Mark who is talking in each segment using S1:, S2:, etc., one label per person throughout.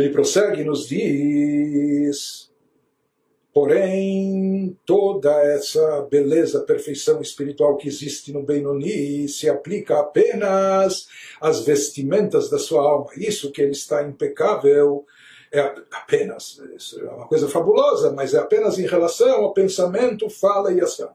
S1: Ele prossegue e nos diz. Porém, toda essa beleza, perfeição espiritual que existe no Benoni se aplica apenas às vestimentas da sua alma. Isso que ele está impecável é apenas, é uma coisa fabulosa, mas é apenas em relação ao pensamento, fala e ação.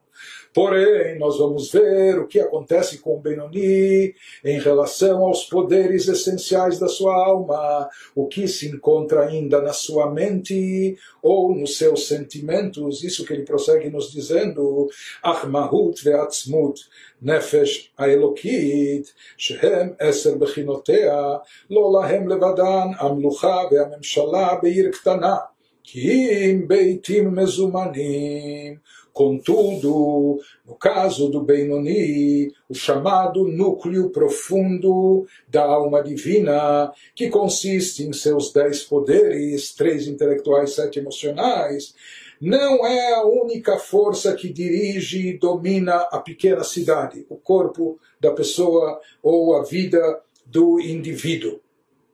S1: Porém, nós vamos ver o que acontece com o Benoni em relação aos poderes essenciais da sua alma, o que se encontra ainda na sua mente ou nos seus sentimentos. Isso que ele prossegue nos dizendo: Ahmahut ve'atzmut. נפש האלוקית שהם עשר בחינותיה לא להם לבדן המלוכה והממשלה בעיר קטנה כי אם ביתים מזומנים Contudo, no caso do Benoni, o chamado núcleo profundo da alma divina, que consiste em seus dez poderes, três intelectuais, sete emocionais, não é a única força que dirige e domina a pequena cidade, o corpo da pessoa ou a vida do indivíduo.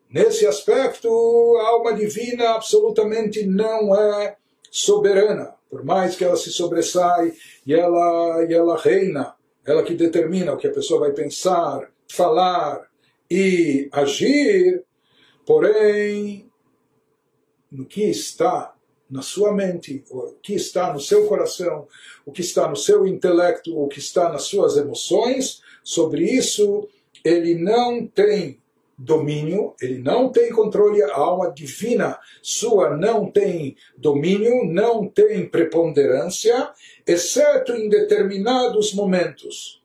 S1: Nesse aspecto, a alma divina absolutamente não é soberana por mais que ela se sobressai e ela, e ela reina, ela que determina o que a pessoa vai pensar, falar e agir, porém, no que está na sua mente, o que está no seu coração, o que está no seu intelecto, o que está nas suas emoções, sobre isso ele não tem domínio, ele não tem controle, a alma divina sua não tem domínio, não tem preponderância, exceto em determinados momentos.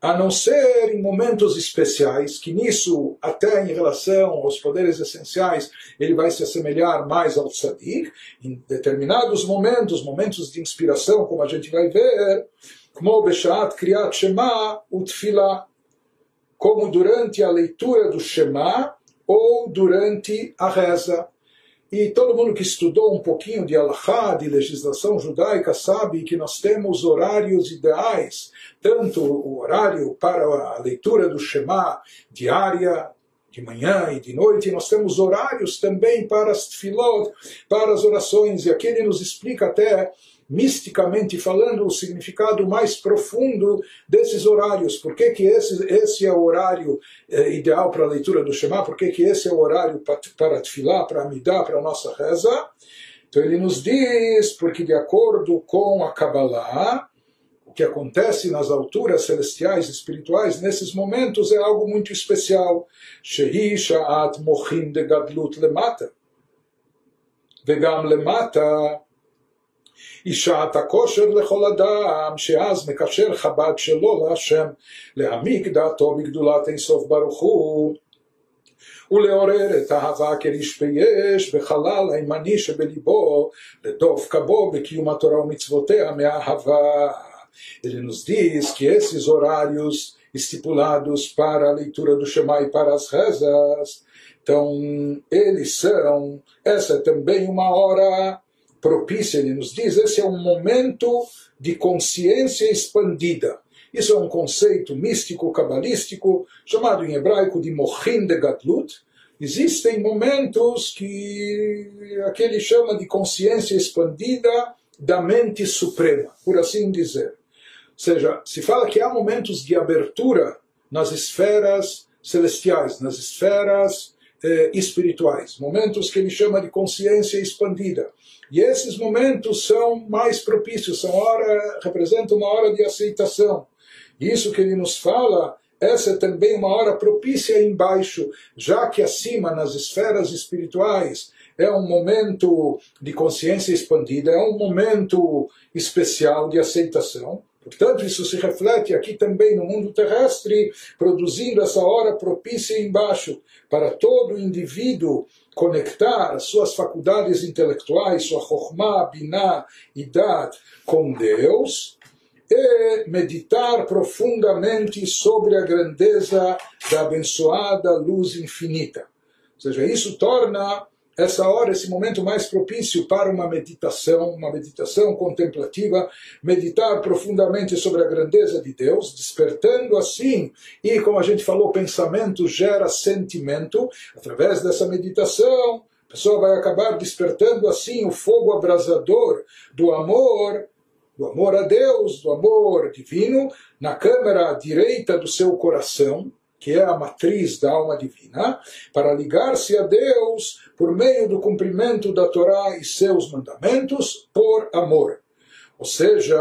S1: A não ser em momentos especiais, que nisso, até em relação aos poderes essenciais, ele vai se assemelhar mais ao tzadik, em determinados momentos, momentos de inspiração, como a gente vai ver, como Beshat Kriyat Shema Utfilah, como durante a leitura do Shema ou durante a reza. E todo mundo que estudou um pouquinho de Allahá, de legislação judaica, sabe que nós temos horários ideais, tanto o horário para a leitura do Shema diária, de manhã e de noite, nós temos horários também para as tefilot, para as orações, e aqui ele nos explica até misticamente falando, o significado mais profundo desses horários. Por que, que esse, esse é o horário eh, ideal para a leitura do Shema? Por que, que esse é o horário para, tefilá, para amidá, para a nossa reza? Então ele nos diz, porque de acordo com a Kabbalah, o que acontece nas alturas celestiais espirituais nesses momentos é algo muito especial. Shehi sha'at mochim de gadlut lemata. Vegam lemata היא שעת הכושר לכל אדם, שאז מקשר חב"ד שלו להשם, להעמיק דעתו בגדולת אינסוף ברוך הוא. ולעורר את האהבה כריש ויש בחלל הימני שבליבו, לדבקה בו בקיום התורה ומצוותיה מאהבה. Ele nos diz que esses horários estipulados para a leitura do Shema e para as rezas, então eles são, essa é também uma hora propícia, ele nos diz, esse é um momento de consciência expandida. Isso é um conceito místico, cabalístico, chamado em hebraico de Mochin de Gatlut. Existem momentos que aquele chama de consciência expandida da mente suprema, por assim dizer. Ou seja, se fala que há momentos de abertura nas esferas celestiais, nas esferas eh, espirituais, momentos que ele chama de consciência expandida. E esses momentos são mais propícios, são hora, representam uma hora de aceitação. Isso que ele nos fala, essa é também uma hora propícia embaixo, já que acima, nas esferas espirituais, é um momento de consciência expandida, é um momento especial de aceitação. Portanto, isso se reflete aqui também no mundo terrestre, produzindo essa hora propícia embaixo para todo indivíduo conectar suas faculdades intelectuais, sua Chokhmah, Binah e Dad com Deus e meditar profundamente sobre a grandeza da abençoada luz infinita. Ou seja, isso torna essa hora, esse momento mais propício para uma meditação, uma meditação contemplativa, meditar profundamente sobre a grandeza de Deus, despertando assim, e como a gente falou, pensamento gera sentimento, através dessa meditação, a pessoa vai acabar despertando assim o fogo abrasador do amor, do amor a Deus, do amor divino, na câmara direita do seu coração, que é a matriz da alma divina, para ligar-se a Deus por meio do cumprimento da Torá e seus mandamentos por amor. Ou seja,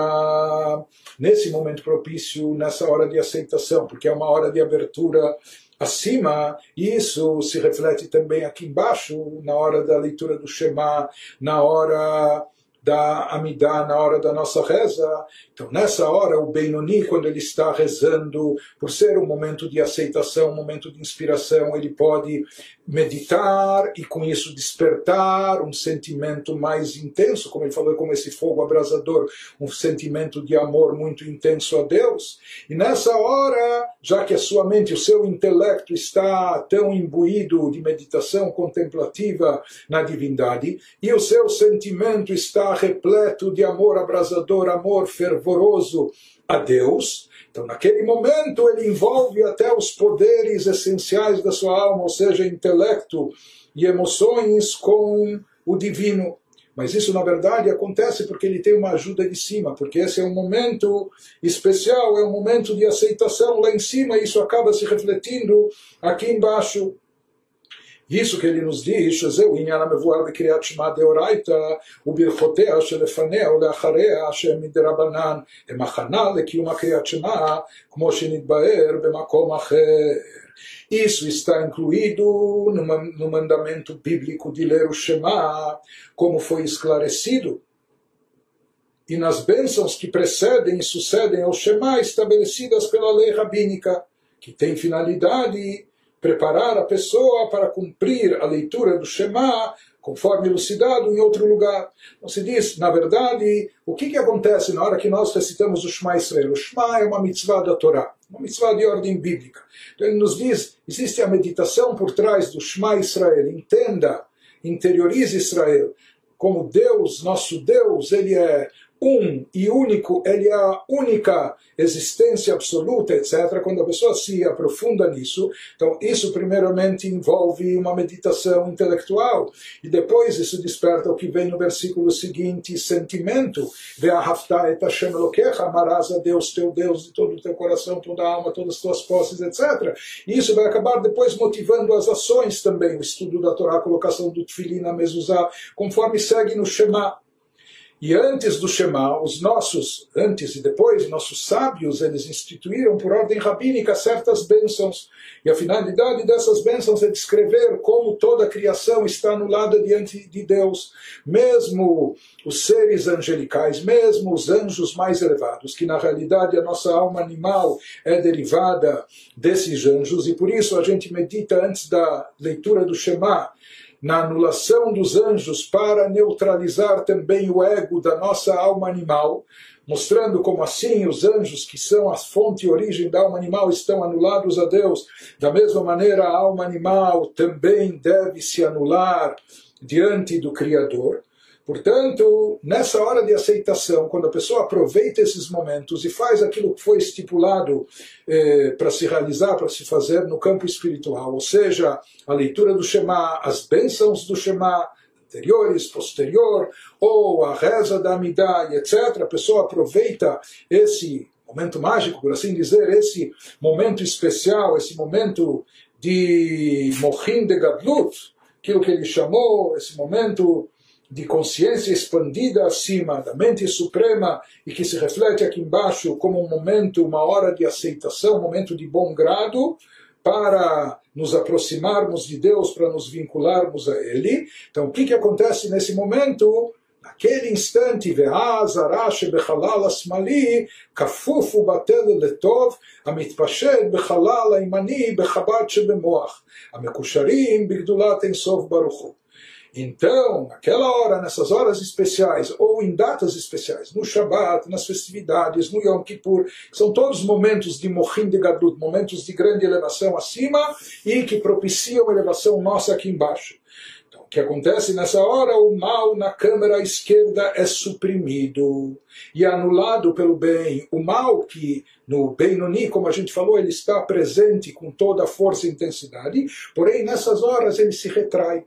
S1: nesse momento propício, nessa hora de aceitação, porque é uma hora de abertura acima, isso se reflete também aqui embaixo, na hora da leitura do Shema, na hora da Amidá na hora da nossa reza. Então, nessa hora, o Benoni, quando ele está rezando, por ser um momento de aceitação, um momento de inspiração, ele pode meditar e com isso despertar um sentimento mais intenso, como ele falou, como esse fogo abrasador, um sentimento de amor muito intenso a Deus. E nessa hora, já que a sua mente, o seu intelecto está tão imbuído de meditação contemplativa na divindade, e o seu sentimento está repleto de amor abrasador, amor fervoroso a Deus, então, naquele momento, ele envolve até os poderes essenciais da sua alma, ou seja, intelecto e emoções com o divino. Mas isso, na verdade, acontece porque ele tem uma ajuda de cima, porque esse é um momento especial, é um momento de aceitação lá em cima, e isso acaba se refletindo aqui embaixo. Isso que ele nos diz, שזהו עניין המבואר בקריאת שמע דאורייתא וברכותיה שלפניה ולאחריה שהם מדרבנן הם הכנה לקיום הקריאת שמע כמו שנתבהר במקום אחר. Isso está incluído no, no mandamento bíblico de ler o Shema, como foi esclarecido e nas bênçãos que precedem e sucedem ao Shema estabelecidas pela lei rabínica, que tem finalidade preparar a pessoa para cumprir a leitura do Shema conforme elucidado em outro lugar. Então se diz, na verdade, o que, que acontece na hora que nós recitamos o Shema Israel? O Shema é uma mitzvah da Torá, uma mitzvah de ordem bíblica. Então ele nos diz, existe a meditação por trás do Shema Israel. Entenda, interiorize Israel como Deus, nosso Deus, ele é um e único, ele é a única existência absoluta, etc. Quando a pessoa se aprofunda nisso, então isso primeiramente envolve uma meditação intelectual e depois isso desperta o que vem no versículo seguinte, sentimento. amarás a Deus, teu Deus, de todo o teu coração, toda a alma, todas as tuas posses, etc. E isso vai acabar depois motivando as ações também, o estudo da Torá, a colocação do Tfilin na mezuzá, conforme segue no Shema. E antes do Shema, os nossos, antes e depois, nossos sábios, eles instituíram por ordem rabínica certas bênçãos. E a finalidade dessas bênçãos é descrever como toda a criação está anulada diante de Deus. Mesmo os seres angelicais, mesmo os anjos mais elevados, que na realidade a nossa alma animal é derivada desses anjos, e por isso a gente medita antes da leitura do Shema na anulação dos anjos para neutralizar também o ego da nossa alma animal, mostrando como assim os anjos, que são a fonte e origem da alma animal, estão anulados a Deus. Da mesma maneira, a alma animal também deve se anular diante do Criador. Portanto, nessa hora de aceitação, quando a pessoa aproveita esses momentos e faz aquilo que foi estipulado eh, para se realizar, para se fazer no campo espiritual, ou seja, a leitura do Shema, as bênçãos do Shema, anteriores, posterior, ou a reza da Amidah, etc., a pessoa aproveita esse momento mágico, por assim dizer, esse momento especial, esse momento de Mohin de Gadlut, aquilo que ele chamou, esse momento de consciência expandida acima da mente suprema e que se reflete aqui embaixo como um momento, uma hora de aceitação, um momento de bom grado para nos aproximarmos de Deus, para nos vincularmos a Ele. Então, o que, que acontece nesse momento? Naquele instante, ואז הרע שבחלל השמאלי כפוף ובטל לטוב, המתפשט בחלל הימני בחב"ד שבמוח, המקושרים בגדולת אינסוף ברוך הוא. então, naquela hora, nessas horas especiais, ou em datas especiais, no Shabat, nas festividades, no Yom Kippur, que são todos momentos de Mohim de Gadlut, momentos de grande elevação acima e que propiciam elevação nossa aqui embaixo que acontece nessa hora? O mal na câmara esquerda é suprimido e anulado pelo bem. O mal que no Benoni, como a gente falou, ele está presente com toda a força e intensidade, porém nessas horas ele se retrai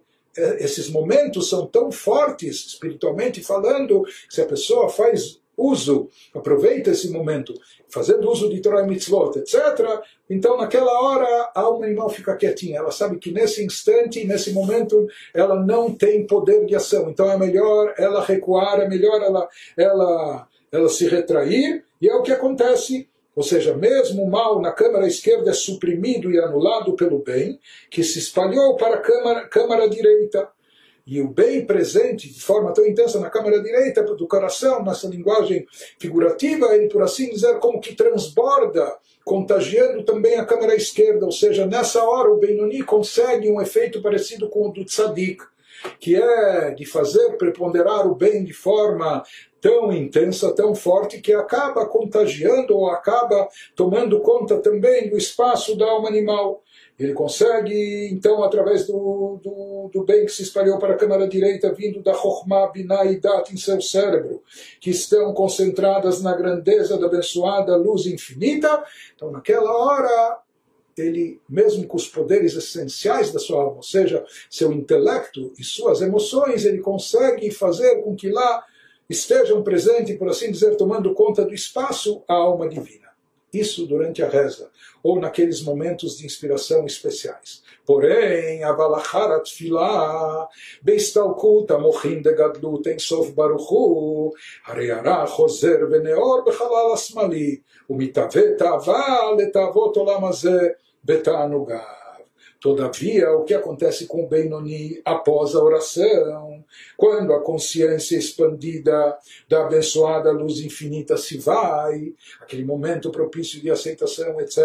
S1: esses momentos são tão fortes, espiritualmente falando, que se a pessoa faz uso, aproveita esse momento, fazendo uso de Torah Mitzvot, etc., então naquela hora a alma animal fica quietinha, ela sabe que nesse instante, nesse momento, ela não tem poder de ação, então é melhor ela recuar, é melhor ela, ela, ela se retrair, e é o que acontece ou seja, mesmo o mal na câmara esquerda é suprimido e anulado pelo bem, que se espalhou para a câmara, câmara direita. E o bem presente de forma tão intensa na câmara direita do coração, nessa linguagem figurativa, ele, por assim dizer, como que transborda, contagiando também a câmara esquerda. Ou seja, nessa hora o Benoni consegue um efeito parecido com o do Tzadik que é de fazer preponderar o bem de forma tão intensa, tão forte, que acaba contagiando ou acaba tomando conta também do espaço da alma animal. Ele consegue, então, através do, do, do, bem que se espalhou para a câmara direita, vindo da Chokhmah, Binah e Dat em seu cérebro, que estão concentradas na grandeza da abençoada luz infinita. Então, naquela hora, ele, mesmo com os poderes essenciais da sua alma, ou seja, seu intelecto e suas emoções, ele consegue fazer com que lá estejam presentes, por assim dizer, tomando conta do espaço, a alma divina. Isso durante a reza, ou naqueles momentos de inspiração especiais. Porém, avalacharat filá, beistalkuta mochinda gadlut em sof baruchu, areara choser veneor bechalal asmali, umitaveta aval etavot olam Betanugav. Todavia, o que acontece com o Benoni após a oração, quando a consciência expandida da abençoada luz infinita se vai, aquele momento propício de aceitação, etc.,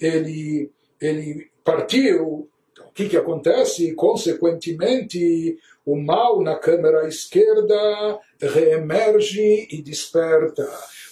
S1: ele, ele partiu. Então, o que, que acontece? Consequentemente, o mal na câmera esquerda reemerge e desperta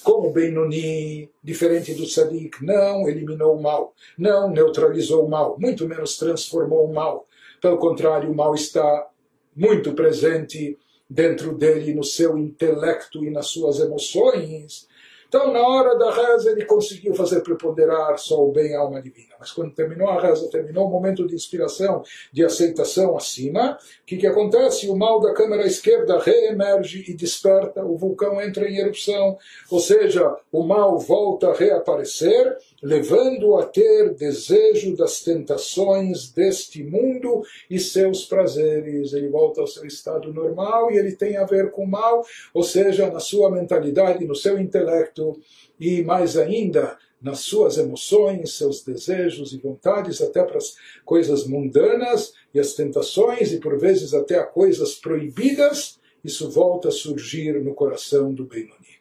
S1: como Benoni, diferente do Sadiq, não eliminou o mal, não neutralizou o mal, muito menos transformou o mal. Pelo contrário, o mal está muito presente dentro dele, no seu intelecto e nas suas emoções. Então, na hora da reza, ele conseguiu fazer preponderar só o bem a alma divina. Mas quando terminou a reza, terminou o momento de inspiração, de aceitação acima, o que, que acontece? O mal da câmara esquerda reemerge e desperta, o vulcão entra em erupção, ou seja, o mal volta a reaparecer, levando a ter desejo das tentações deste mundo e seus prazeres. Ele volta ao seu estado normal e ele tem a ver com o mal, ou seja, na sua mentalidade, no seu intelecto e mais ainda nas suas emoções, seus desejos e vontades, até para as coisas mundanas e as tentações, e por vezes até a coisas proibidas, isso volta a surgir no coração do Benoni.